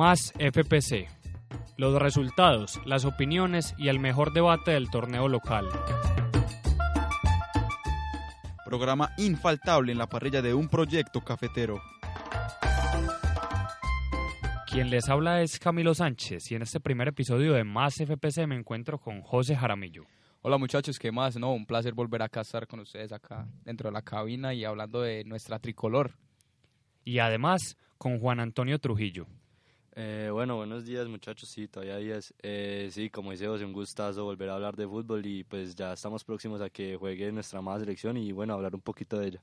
Más FPC. Los resultados, las opiniones y el mejor debate del torneo local. Programa infaltable en la parrilla de un proyecto cafetero. Quien les habla es Camilo Sánchez y en este primer episodio de Más FPC me encuentro con José Jaramillo. Hola muchachos, ¿qué más? No, un placer volver acá a estar con ustedes acá dentro de la cabina y hablando de nuestra tricolor. Y además con Juan Antonio Trujillo. Eh, bueno, buenos días muchachos, sí, todavía días. Eh, sí, como dice José, un gustazo volver a hablar de fútbol y pues ya estamos próximos a que juegue nuestra amada selección y bueno, hablar un poquito de ella.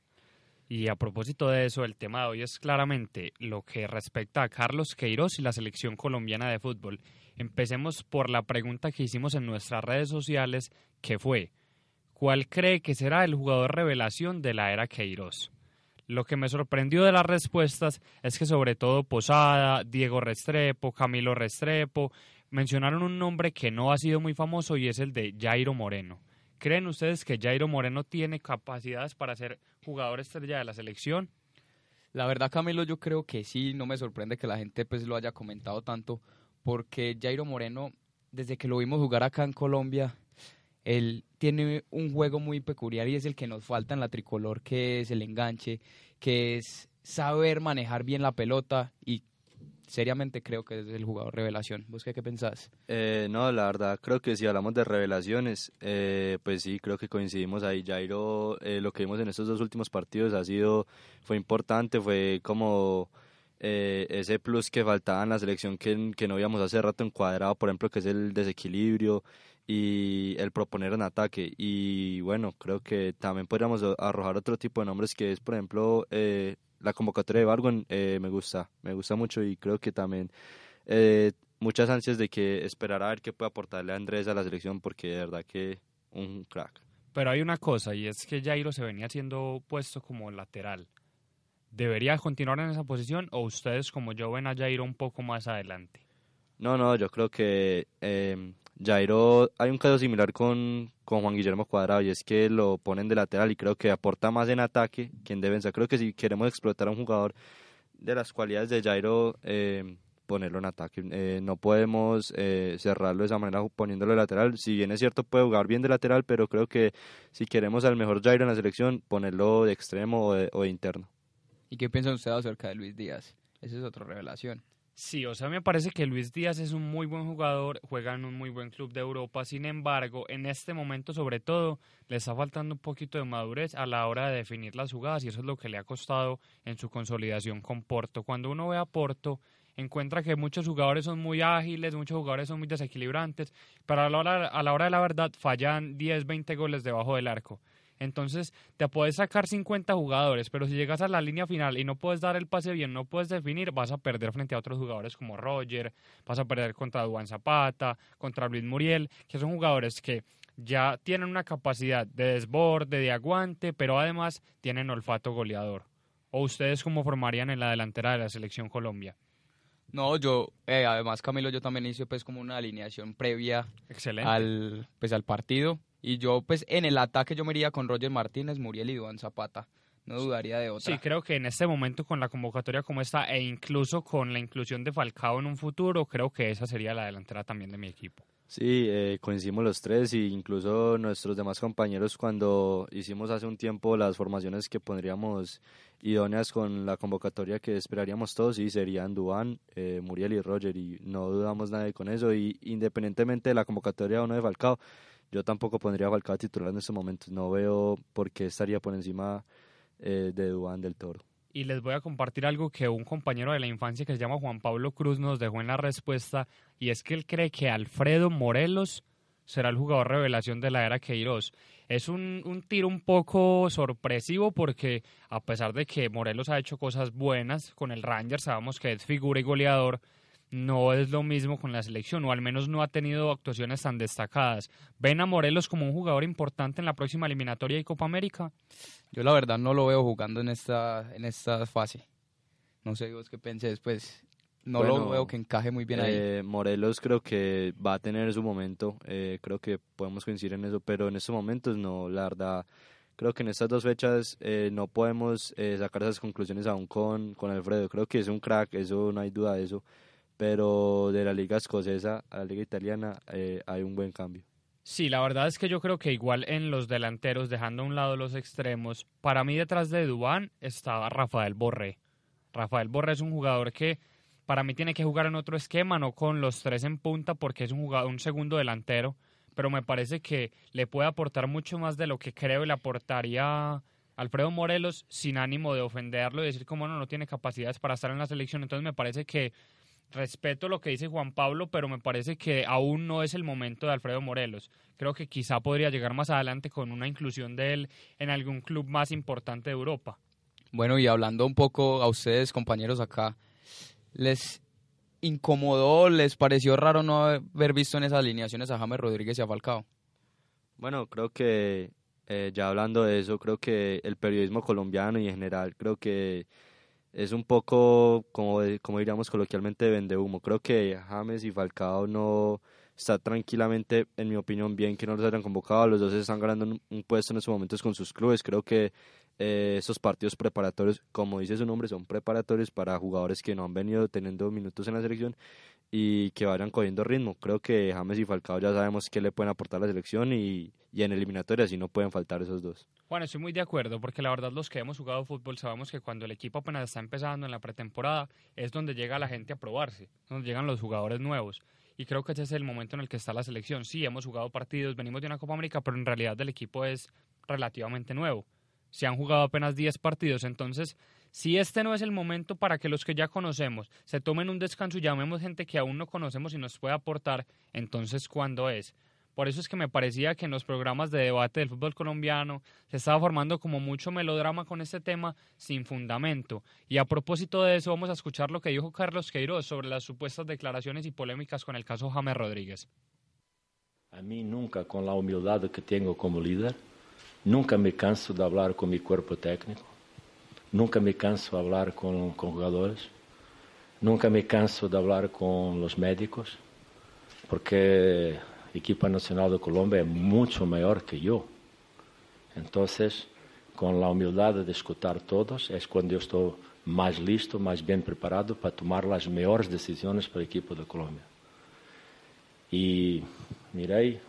Y a propósito de eso, el tema de hoy es claramente lo que respecta a Carlos Queiroz y la selección colombiana de fútbol. Empecemos por la pregunta que hicimos en nuestras redes sociales, que fue, ¿cuál cree que será el jugador revelación de la era Queiroz? Lo que me sorprendió de las respuestas es que sobre todo Posada, Diego Restrepo, Camilo Restrepo mencionaron un nombre que no ha sido muy famoso y es el de Jairo Moreno. ¿Creen ustedes que Jairo Moreno tiene capacidades para ser jugador estrella de la selección? La verdad, Camilo, yo creo que sí, no me sorprende que la gente pues lo haya comentado tanto, porque Jairo Moreno, desde que lo vimos jugar acá en Colombia, él tiene un juego muy peculiar y es el que nos falta en la tricolor, que es el enganche, que es saber manejar bien la pelota y seriamente creo que es el jugador revelación. ¿Vos qué, qué pensás? Eh, no, la verdad, creo que si hablamos de revelaciones, eh, pues sí, creo que coincidimos ahí. Jairo, eh, lo que vimos en estos dos últimos partidos ha sido, fue importante, fue como ese plus que faltaba en la selección que, que no habíamos hace rato encuadrado, por ejemplo, que es el desequilibrio, y el proponer un ataque. Y bueno, creo que también podríamos arrojar otro tipo de nombres que es, por ejemplo, eh, la convocatoria de Bargon. Eh, me gusta, me gusta mucho y creo que también eh, muchas ansias de que esperar a ver qué puede aportarle a Andrés a la selección porque de verdad que un crack. Pero hay una cosa y es que Jairo se venía siendo puesto como lateral. ¿Debería continuar en esa posición o ustedes como yo ven a Jairo un poco más adelante? No, no, yo creo que eh, Jairo, hay un caso similar con, con Juan Guillermo Cuadrado y es que lo ponen de lateral y creo que aporta más en ataque que en defensa. Creo que si queremos explotar a un jugador de las cualidades de Jairo, eh, ponerlo en ataque. Eh, no podemos eh, cerrarlo de esa manera poniéndolo de lateral. Si bien es cierto, puede jugar bien de lateral, pero creo que si queremos al mejor Jairo en la selección, ponerlo de extremo o de, o de interno. ¿Y qué piensan ustedes acerca de Luis Díaz? Esa es otra revelación. Sí, o sea, me parece que Luis Díaz es un muy buen jugador, juega en un muy buen club de Europa, sin embargo, en este momento sobre todo le está faltando un poquito de madurez a la hora de definir las jugadas y eso es lo que le ha costado en su consolidación con Porto. Cuando uno ve a Porto, encuentra que muchos jugadores son muy ágiles, muchos jugadores son muy desequilibrantes, pero a la hora, a la hora de la verdad fallan 10, 20 goles debajo del arco. Entonces te puedes sacar 50 jugadores, pero si llegas a la línea final y no puedes dar el pase bien, no puedes definir, vas a perder frente a otros jugadores como Roger, vas a perder contra Duan Zapata, contra Luis Muriel, que son jugadores que ya tienen una capacidad de desborde, de aguante, pero además tienen olfato goleador. ¿O ustedes cómo formarían en la delantera de la selección Colombia? No, yo, eh, además Camilo, yo también hice pues como una alineación previa al, pues, al partido y yo, pues, en el ataque yo me iría con Roger Martínez, Muriel y Duan Zapata. No dudaría de otra. Sí, creo que en este momento con la convocatoria como está e incluso con la inclusión de Falcao en un futuro, creo que esa sería la delantera también de mi equipo. Sí, eh, coincidimos los tres e incluso nuestros demás compañeros cuando hicimos hace un tiempo las formaciones que pondríamos idóneas con la convocatoria que esperaríamos todos y serían Duan, eh, Muriel y Roger y no dudamos nada con eso y independientemente de la convocatoria o no de Falcao, yo tampoco pondría a Falcao titular en este momento. No veo por qué estaría por encima eh, de Duan del Toro. Y les voy a compartir algo que un compañero de la infancia que se llama Juan Pablo Cruz nos dejó en la respuesta y es que él cree que Alfredo Morelos será el jugador revelación de la era Queiroz. Es un, un tiro un poco sorpresivo porque a pesar de que Morelos ha hecho cosas buenas con el Rangers, sabemos que es figura y goleador, no es lo mismo con la selección, o al menos no ha tenido actuaciones tan destacadas. ¿Ven a Morelos como un jugador importante en la próxima eliminatoria y Copa América? Yo la verdad no lo veo jugando en esta, en esta fase. No sé vos qué pensés, pues no lo veo que encaje muy bien ahí. Eh, Morelos creo que va a tener su momento, eh, creo que podemos coincidir en eso, pero en estos momentos no, la verdad, creo que en estas dos fechas eh, no podemos sacar esas conclusiones aún con, con Alfredo. Creo que es un crack, eso no hay duda de eso pero de la liga escocesa a la liga italiana eh, hay un buen cambio. Sí, la verdad es que yo creo que igual en los delanteros, dejando a un lado los extremos, para mí detrás de Dubán estaba Rafael Borré. Rafael Borré es un jugador que para mí tiene que jugar en otro esquema, no con los tres en punta, porque es un jugador, un segundo delantero, pero me parece que le puede aportar mucho más de lo que creo le aportaría Alfredo Morelos sin ánimo de ofenderlo y decir como no, no tiene capacidades para estar en la selección. Entonces me parece que respeto lo que dice Juan Pablo, pero me parece que aún no es el momento de Alfredo Morelos. Creo que quizá podría llegar más adelante con una inclusión de él en algún club más importante de Europa. Bueno, y hablando un poco a ustedes, compañeros acá, ¿les incomodó, les pareció raro no haber visto en esas alineaciones a James Rodríguez y a Falcao? Bueno, creo que eh, ya hablando de eso, creo que el periodismo colombiano y en general, creo que es un poco, como, como diríamos coloquialmente, vende humo. Creo que James y Falcao no está tranquilamente, en mi opinión, bien que no los hayan convocado. Los dos están ganando un, puesto en estos momentos con sus clubes. Creo que eh, esos partidos preparatorios, como dice su nombre, son preparatorios para jugadores que no han venido teniendo minutos en la selección y que vayan cogiendo ritmo. Creo que James y Falcao ya sabemos que le pueden aportar a la selección y, y en eliminatorias y no pueden faltar esos dos. Bueno, estoy muy de acuerdo porque la verdad los que hemos jugado fútbol sabemos que cuando el equipo apenas está empezando en la pretemporada es donde llega la gente a probarse, donde llegan los jugadores nuevos. Y creo que ese es el momento en el que está la selección. Sí, hemos jugado partidos, venimos de una Copa América, pero en realidad el equipo es relativamente nuevo. Se han jugado apenas 10 partidos, entonces si este no es el momento para que los que ya conocemos se tomen un descanso y llamemos gente que aún no conocemos y nos pueda aportar, entonces ¿cuándo es? Por eso es que me parecía que en los programas de debate del fútbol colombiano se estaba formando como mucho melodrama con este tema sin fundamento. Y a propósito de eso, vamos a escuchar lo que dijo Carlos Queiroz sobre las supuestas declaraciones y polémicas con el caso James Rodríguez. A mí nunca, con la humildad que tengo como líder, nunca me canso de hablar con mi cuerpo técnico Nunca me canso de hablar con, con jugadores, nunca me canso de hablar con los médicos, porque el equipo nacional de Colombia es mucho mayor que yo. Entonces, con la humildad de escuchar todos, es cuando yo estoy más listo, más bien preparado para tomar las mejores decisiones para el equipo de Colombia. Y mirei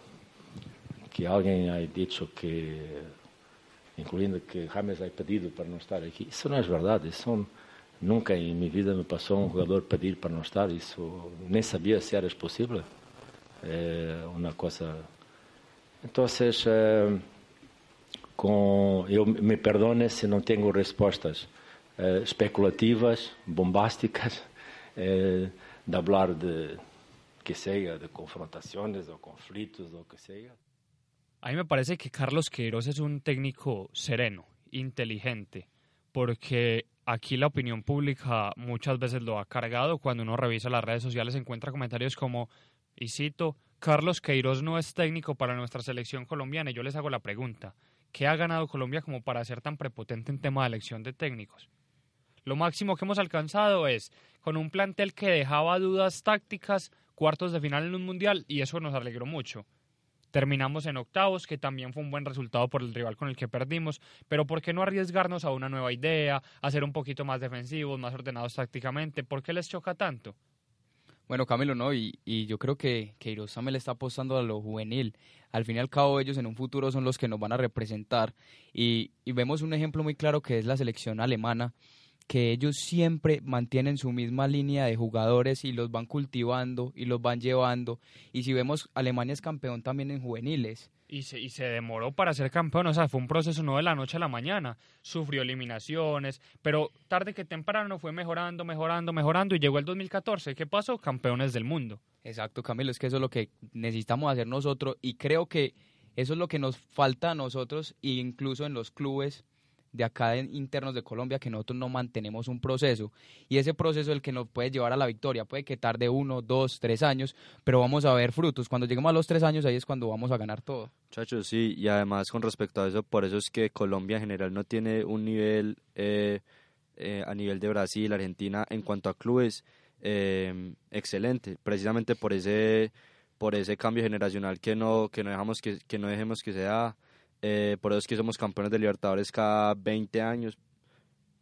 que alguien ha dicho que incluindo que James ha pedido para não estar aqui. Isso não é verdade. Isso nunca em minha vida me passou um jogador pedir para não estar. Isso nem sabia se era possível. É uma coisa. Então, é, com, eu me perdone se não tenho respostas é, especulativas, bombásticas, é, de falar de que seja, de confrontações ou conflitos ou que seja. A mí me parece que Carlos Queiroz es un técnico sereno, inteligente, porque aquí la opinión pública muchas veces lo ha cargado. Cuando uno revisa las redes sociales encuentra comentarios como, y cito, Carlos Queiroz no es técnico para nuestra selección colombiana. Y yo les hago la pregunta, ¿qué ha ganado Colombia como para ser tan prepotente en tema de elección de técnicos? Lo máximo que hemos alcanzado es, con un plantel que dejaba dudas tácticas, cuartos de final en un mundial, y eso nos alegró mucho. Terminamos en octavos, que también fue un buen resultado por el rival con el que perdimos, pero ¿por qué no arriesgarnos a una nueva idea, a ser un poquito más defensivos, más ordenados tácticamente? ¿Por qué les choca tanto? Bueno, Camilo, no, y, y yo creo que, que le está apostando a lo juvenil. Al fin y al cabo, ellos en un futuro son los que nos van a representar. Y, y vemos un ejemplo muy claro que es la selección alemana, que ellos siempre mantienen su misma línea de jugadores y los van cultivando y los van llevando. Y si vemos, Alemania es campeón también en juveniles. Y se, y se demoró para ser campeón, o sea, fue un proceso no de la noche a la mañana. Sufrió eliminaciones, pero tarde que temprano fue mejorando, mejorando, mejorando y llegó el 2014. ¿Qué pasó? Campeones del mundo. Exacto, Camilo, es que eso es lo que necesitamos hacer nosotros y creo que eso es lo que nos falta a nosotros e incluso en los clubes de acá internos de Colombia que nosotros no mantenemos un proceso. Y ese proceso es el que nos puede llevar a la victoria. Puede que tarde uno, dos, tres años pero vamos a ver frutos. Cuando lleguemos a los tres años ahí es cuando vamos a ganar todo. Muchachos, sí y además con respecto a eso por eso es que Colombia en general no tiene un nivel eh, eh, a nivel de Brasil, Argentina en cuanto a clubes eh, excelente. Precisamente por ese por ese cambio generacional que no que no dejamos que, que no dejemos que sea eh, por eso es que somos campeones de Libertadores cada 20 años.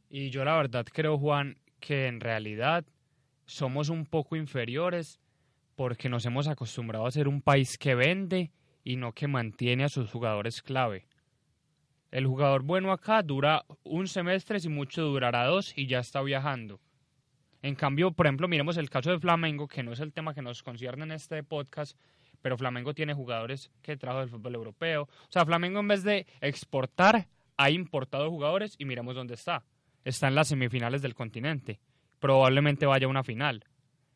Y yo la verdad creo, Juan, que en realidad somos un poco inferiores porque nos hemos acostumbrado a ser un país que vende y no que mantiene a sus jugadores clave. El jugador bueno acá dura un semestre, si mucho durará dos y ya está viajando. En cambio, por ejemplo, miremos el caso de Flamengo, que no es el tema que nos concierne en este podcast, pero Flamengo tiene jugadores que trajo del fútbol europeo. O sea, Flamengo en vez de exportar, ha importado jugadores y miremos dónde está. Está en las semifinales del continente. Probablemente vaya a una final.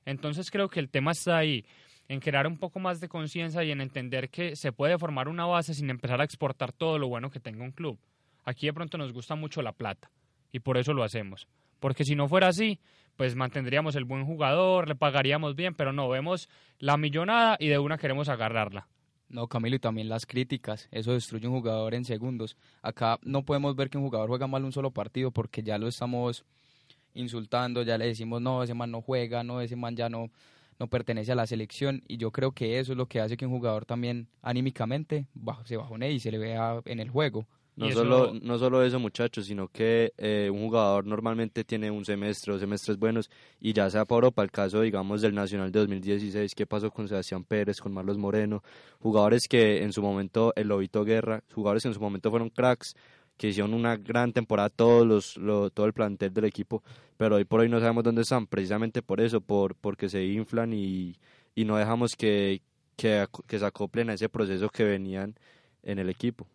Entonces creo que el tema está ahí, en crear un poco más de conciencia y en entender que se puede formar una base sin empezar a exportar todo lo bueno que tenga un club. Aquí de pronto nos gusta mucho la plata y por eso lo hacemos. Porque si no fuera así, pues mantendríamos el buen jugador, le pagaríamos bien, pero no, vemos la millonada y de una queremos agarrarla. No, Camilo, y también las críticas, eso destruye un jugador en segundos. Acá no podemos ver que un jugador juega mal un solo partido porque ya lo estamos insultando, ya le decimos, no, ese man no juega, no, ese man ya no, no pertenece a la selección. Y yo creo que eso es lo que hace que un jugador también anímicamente se bajone y se le vea en el juego. No solo, no solo eso, muchachos, sino que eh, un jugador normalmente tiene un semestre o semestres buenos y ya sea por Europa, el caso, digamos, del Nacional de 2016, qué pasó con Sebastián Pérez, con Marlos Moreno, jugadores que en su momento, el Lobito Guerra, jugadores que en su momento fueron cracks, que hicieron una gran temporada todos los, todo el plantel del equipo, pero hoy por hoy no sabemos dónde están, precisamente por eso, por porque se inflan y, y no dejamos que, que, que se acoplen a ese proceso que venían en el equipo.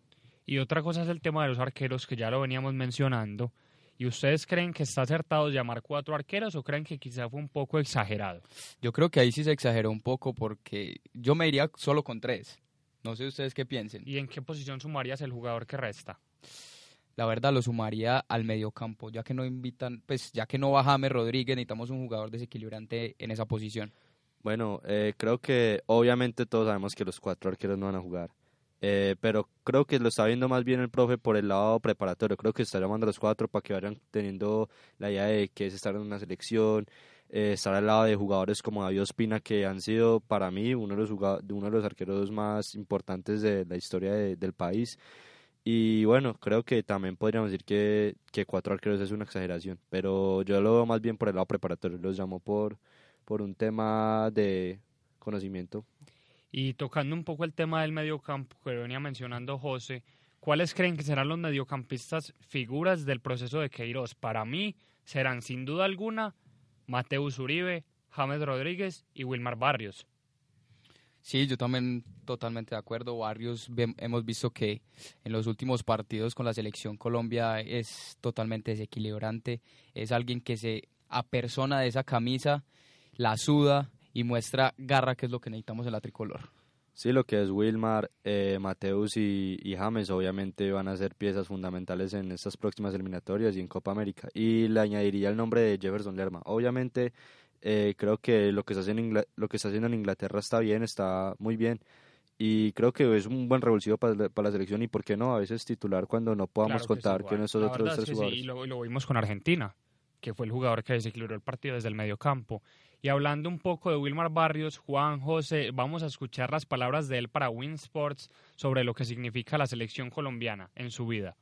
Y otra cosa es el tema de los arqueros, que ya lo veníamos mencionando. ¿Y ustedes creen que está acertado llamar cuatro arqueros o creen que quizá fue un poco exagerado? Yo creo que ahí sí se exageró un poco porque yo me iría solo con tres. No sé ustedes qué piensen. ¿Y en qué posición sumarías el jugador que resta? La verdad lo sumaría al mediocampo, ya que no invitan, pues ya que no va James Rodríguez, necesitamos un jugador desequilibrante en esa posición. Bueno, eh, creo que obviamente todos sabemos que los cuatro arqueros no van a jugar. Eh, pero creo que lo está viendo más bien el profe por el lado preparatorio. Creo que está llamando a los cuatro para que vayan teniendo la idea de que es estar en una selección, eh, estar al lado de jugadores como David Ospina, que han sido para mí uno de los, uno de los arqueros más importantes de la historia del país. Y bueno, creo que también podríamos decir que, que cuatro arqueros es una exageración, pero yo lo veo más bien por el lado preparatorio. Los llamo por, por un tema de conocimiento. Y tocando un poco el tema del mediocampo que venía mencionando José, ¿cuáles creen que serán los mediocampistas figuras del proceso de Queiroz? Para mí serán sin duda alguna Mateus Uribe, James Rodríguez y Wilmar Barrios. Sí, yo también totalmente de acuerdo. Barrios hemos visto que en los últimos partidos con la selección Colombia es totalmente desequilibrante. Es alguien que se apersona de esa camisa, la suda y muestra garra, que es lo que necesitamos en la tricolor. Sí, lo que es Wilmar, eh, Mateus y, James obviamente van a ser piezas fundamentales en estas próximas eliminatorias y en Copa América. Y le añadiría el nombre de Jefferson Lerma. Obviamente eh, creo que lo que, está haciendo lo que está haciendo en Inglaterra está bien, está muy bien. Y creo que es un buen revulsivo para, la selección y por qué no, a veces titular cuando no podamos contar que, nuestros otros tres jugadores. Sí, lo, lo vimos con Argentina, que fue el jugador que desequilibró el partido desde el medio campo. Y hablando un poco de Wilmar Barrios, Juan José, vamos a escuchar las palabras de él para Winsports sobre lo que significa la selección colombiana en su vida.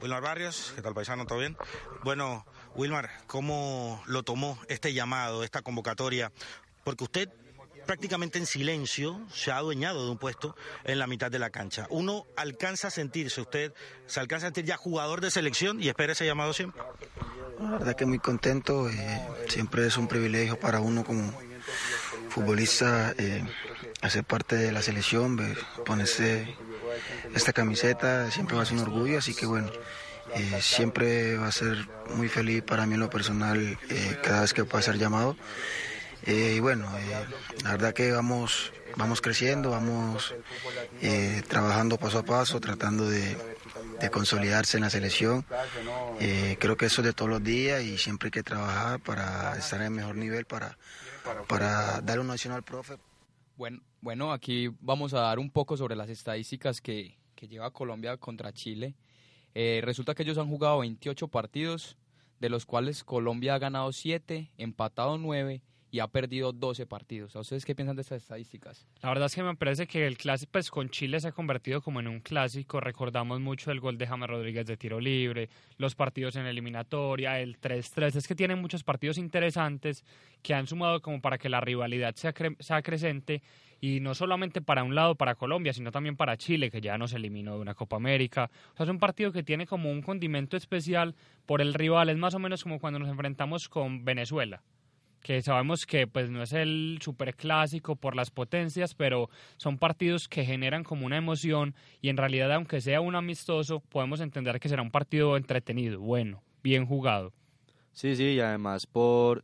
Wilmar Barrios, ¿qué tal paisano? ¿Todo bien? Bueno, Wilmar, ¿cómo lo tomó este llamado, esta convocatoria? Porque usted prácticamente en silencio se ha adueñado de un puesto en la mitad de la cancha. Uno alcanza a sentirse, usted se alcanza a sentir ya jugador de selección y espera ese llamado siempre. La verdad que muy contento, eh, siempre es un privilegio para uno como futbolista eh, hacer parte de la selección, ponerse esta camiseta, siempre va a ser un orgullo, así que bueno, eh, siempre va a ser muy feliz para mí en lo personal cada vez que pueda ser llamado. Eh, y bueno, la verdad que vamos, vamos creciendo, vamos trabajando paso a paso, tratando de, de consolidarse en la selección. creo que eso es de todos los días y siempre hay que trabajar para estar en el mejor nivel, para, para dar un nacional profe. Bueno, bueno, aquí vamos a dar un poco sobre las estadísticas que, que lleva Colombia contra Chile. Eh, resulta que ellos han jugado 28 partidos, de los cuales Colombia ha ganado 7, empatado 9 y ha perdido 12 partidos. ¿A ustedes qué piensan de estas estadísticas? La verdad es que me parece que el clásico pues, con Chile se ha convertido como en un clásico. Recordamos mucho el gol de James Rodríguez de tiro libre, los partidos en eliminatoria, el 3-3. Es que tienen muchos partidos interesantes que han sumado como para que la rivalidad sea, creciente y no solamente para un lado, para Colombia, sino también para Chile, que ya nos eliminó de una Copa América. O sea, es un partido que tiene como un condimento especial por el rival, es más o menos como cuando nos enfrentamos con Venezuela que sabemos que pues no es el superclásico por las potencias, pero son partidos que generan como una emoción y en realidad aunque sea un amistoso, podemos entender que será un partido entretenido, bueno, bien jugado. Sí, sí, y además por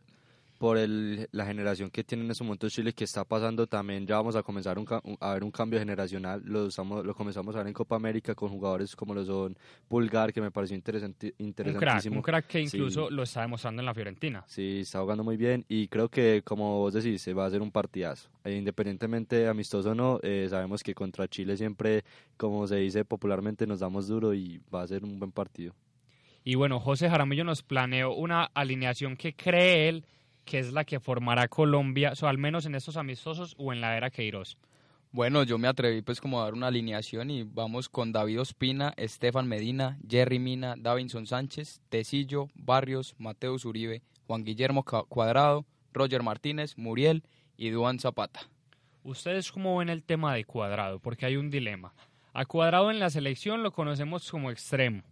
por el, la generación que tiene en ese momento Chile que está pasando también ya vamos a comenzar a ver un cambio generacional lo, estamos, lo comenzamos a ver en Copa América con jugadores como lo son Pulgar que me pareció interesante, interesantísimo. un crack, que incluso lo está demostrando en la Fiorentina. Sí está jugando muy bien y creo que como vos decís se va a hacer un partidazo. E independientemente amistoso o no eh, sabemos que contra Chile siempre como se dice popularmente nos damos duro y va a ser un buen partido. Y bueno José Jaramillo nos planeó una alineación que cree él que es la que formará Colombia, o al menos en estos amistosos o en la era Queiroz? Bueno, yo me atreví pues como a dar una alineación y vamos con David Ospina, Estefan Medina, Jerry Mina, Davinson Sánchez, Tecillo, Barrios, Mateus Uribe, Juan Guillermo Cuadrado, Roger Martínez, Muriel y Duan Zapata. ¿Ustedes cómo ven el tema de Cuadrado? Porque hay un dilema. A Cuadrado en la selección lo conocemos como extremo,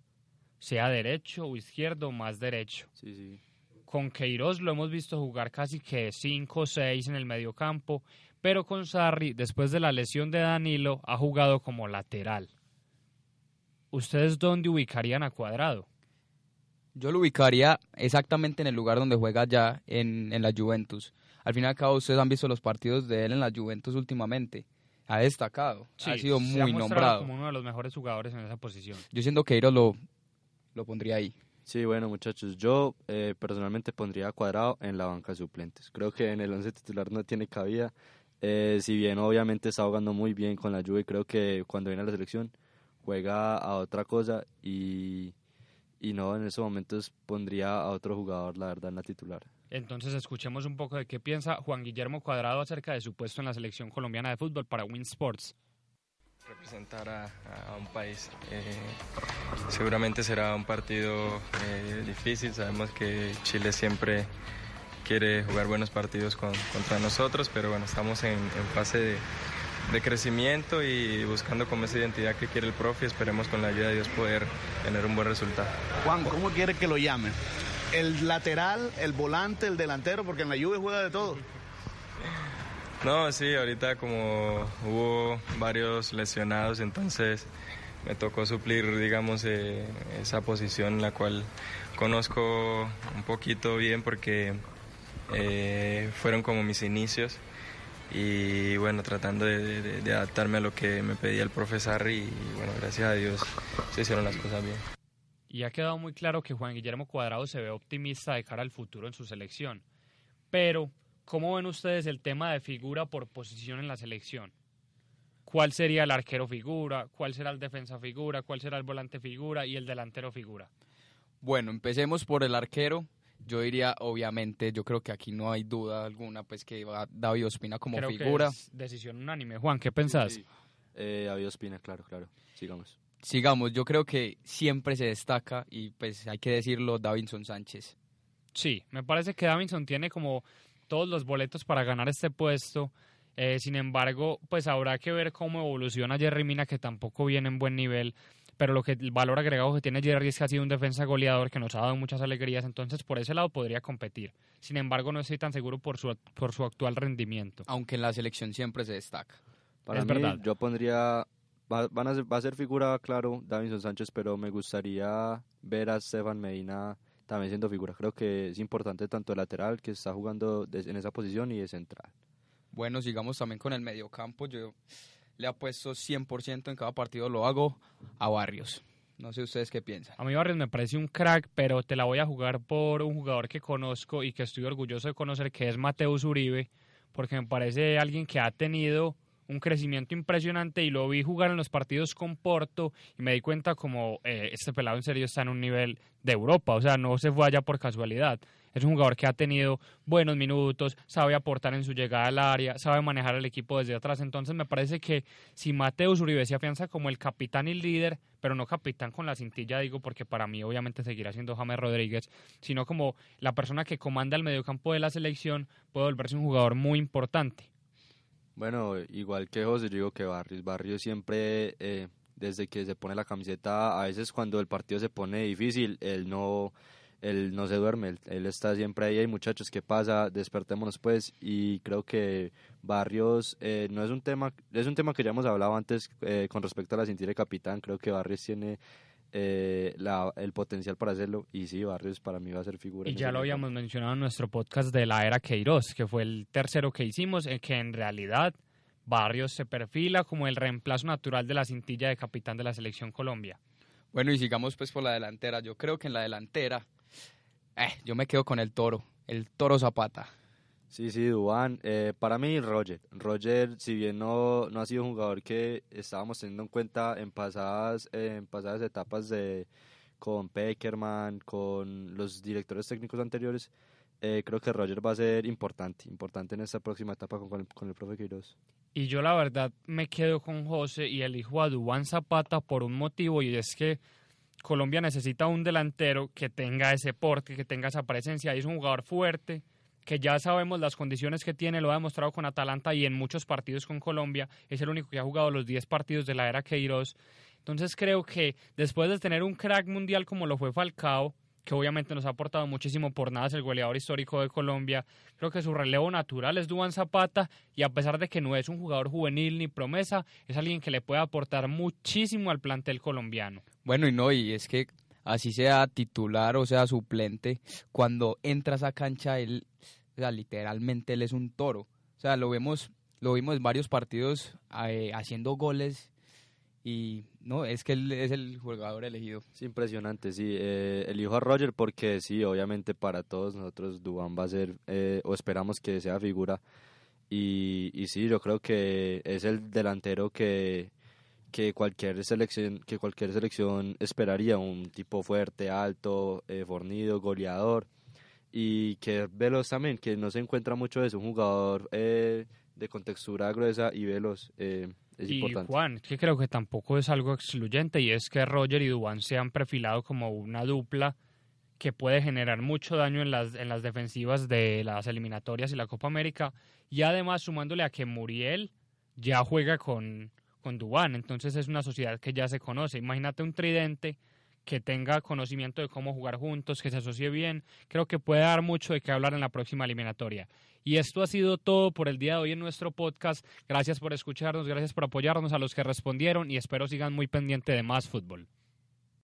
sea derecho o izquierdo, más derecho. Sí, sí con Queiroz lo hemos visto jugar casi que 5 o 6 en el mediocampo, pero con Sarri, después de la lesión de Danilo, ha jugado como lateral. ¿Ustedes dónde ubicarían a Cuadrado? Yo lo ubicaría exactamente en el lugar donde juega ya, en, en la Juventus. Al fin y al cabo, ustedes han visto los partidos de él en la Juventus últimamente. Ha destacado, ha sido muy nombrado. como uno de los mejores jugadores en esa posición. Yo siento que Queiroz lo, lo pondría ahí. Sí, bueno muchachos, yo eh, personalmente pondría Cuadrado en la banca de suplentes. Creo que en el once titular no tiene cabida, eh, si bien obviamente está jugando muy bien con la lluvia, creo que cuando viene a la selección juega a otra cosa y, y no, en esos momentos pondría a otro jugador, la verdad, en la titular. Entonces escuchemos un poco de qué piensa Juan Guillermo Cuadrado acerca de su puesto en la selección colombiana de fútbol para Win Sports representar a, un país. Eh, seguramente será un partido eh, difícil, sabemos que Chile siempre quiere jugar buenos partidos contra nosotros, pero bueno, estamos en, fase de, crecimiento y buscando como esa identidad que quiere el profe, esperemos con la ayuda de Dios poder tener un buen resultado. Juan, ¿cómo quiere que lo llame? ¿El lateral, el volante, el delantero? Porque en la lluvia juega de todo. No, sí, ahorita como hubo varios lesionados, entonces me tocó suplir, digamos, eh, esa posición la cual conozco un poquito bien porque eh, fueron como mis inicios y bueno, tratando de, adaptarme a lo que me pedía el profesor y bueno, gracias a Dios se hicieron las cosas bien. Y ha quedado muy claro que Juan Guillermo Cuadrado se ve optimista de cara al futuro en su selección, pero ¿Cómo ven ustedes el tema de figura por posición en la selección? ¿Cuál sería el arquero figura? ¿Cuál será el defensa figura? ¿Cuál será el volante figura? Y el delantero figura. Bueno, empecemos por el arquero. Yo diría, obviamente, yo creo que aquí no hay duda alguna, pues que va David Ospina como figura. es decisión unánime. Juan, ¿qué pensás? Eh, David Ospina, claro, claro. Sigamos. Sigamos, yo creo que siempre se destaca, y pues hay que decirlo, Davinson Sánchez. Sí, me parece que Davinson tiene como todos los boletos para ganar este puesto. Eh, sin embargo, pues habrá que ver cómo evoluciona Jerry Mina, que tampoco viene en buen nivel. Pero lo que el valor agregado que tiene Jerry es que ha sido un defensa goleador que nos ha dado muchas alegrías. Entonces, por ese lado podría competir. Sin embargo, no estoy tan seguro por su, por su actual rendimiento. Aunque en la selección siempre se destaca. Para mí, yo pondría. Va, van a ser, va a ser figura, claro, Davinson Sánchez, pero me gustaría ver a Stefan Medina también siendo figura. Creo que es importante tanto el lateral que está jugando en esa posición y de central. Bueno, sigamos también con el mediocampo. Yo le apuesto 100% en cada partido, lo hago a Barrios. No sé ustedes qué piensan. A mí Barrios me parece un crack, pero te la voy a jugar por un jugador que conozco y que estoy orgulloso de conocer, que es Mateus Uribe, porque me parece alguien que ha tenido un crecimiento impresionante y lo vi jugar en los partidos con Porto y me di cuenta como eh, este pelado en serio está en un nivel de Europa, o sea, no se fue allá por casualidad. Es un jugador que ha tenido buenos minutos, sabe aportar en su llegada al área, sabe manejar el equipo desde atrás. Entonces me parece que si Mateus Uribe se afianza como el capitán y líder, pero no capitán con la cintilla, digo, porque para mí obviamente seguirá siendo James Rodríguez, sino como la persona que comanda el mediocampo de la selección, puede volverse un jugador muy importante. Bueno, igual que José, digo que Barrios, Barrios siempre, eh, desde que se pone la camiseta, a veces cuando el partido se pone difícil, él no, él no se duerme, él, está siempre ahí, hay muchachos, ¿qué pasa? Despertémonos pues, y creo que Barrios eh, no es un tema, es un tema que ya hemos hablado antes eh, con respecto a la cintura de capitán, creo que Barrios tiene eh, la, el potencial para hacerlo. Y sí, Barrios para mí va a ser figura. Y ya lo habíamos mencionado en nuestro podcast de la era Queiroz, que fue el tercero que hicimos, en que en realidad Barrios se perfila como el reemplazo natural de la cintilla de capitán de la selección Colombia. Bueno, y sigamos pues por la delantera. Yo creo que en la delantera, eh, yo me quedo con el toro, el toro Zapata. Sí, sí, Dubán. Eh, para mí, Roger. Roger, si bien no, no ha sido un jugador que estábamos teniendo en cuenta en pasadas, en pasadas etapas de con Peckerman, con los directores técnicos anteriores, eh, creo que Roger va a ser importante, importante en esta próxima etapa con, con, el, profe Queiroz. Y yo la verdad me quedo con José y elijo a Dubán Zapata por un motivo y es que Colombia necesita un delantero que tenga ese porte, que tenga esa presencia. Es un jugador fuerte, que ya sabemos las condiciones que tiene, lo ha demostrado con Atalanta y en muchos partidos con Colombia, es el único que ha jugado los 10 partidos de la era Queiroz. Entonces creo que después de tener un crack mundial como lo fue Falcao, que obviamente nos ha aportado muchísimo por nada, es el goleador histórico de Colombia. Creo que su relevo natural es Duan Zapata y a pesar de que no es un jugador juvenil ni promesa, es alguien que le puede aportar muchísimo al plantel colombiano. Bueno, y no, y es que así sea titular o sea suplente, cuando entra a esa cancha, él, o sea, literalmente él es un toro. O sea, lo vemos, lo vimos en varios partidos eh, haciendo goles y no, es que él es el jugador elegido. Es impresionante, sí. Eh, elijo a Roger porque sí, obviamente para todos nosotros Dubán va a ser, eh, o esperamos que sea figura. Y, y sí, yo creo que es el delantero que que cualquier selección que cualquier selección esperaría un tipo fuerte alto eh, fornido goleador y que veloz también que no se encuentra mucho eso un jugador eh, de contextura gruesa y veloz eh, es y importante. Juan que creo que tampoco es algo excluyente y es que Roger y Dubán se han perfilado como una dupla que puede generar mucho daño en las, en las defensivas de las eliminatorias y la Copa América y además sumándole a que Muriel ya juega con con Dubán. Entonces es una sociedad que ya se conoce. Imagínate un tridente que tenga conocimiento de cómo jugar juntos, que se asocie bien. Creo que puede dar mucho de qué hablar en la próxima eliminatoria. Y esto ha sido todo por el día de hoy en nuestro podcast. Gracias por escucharnos, gracias por apoyarnos a los que respondieron y espero sigan muy pendientes de más fútbol.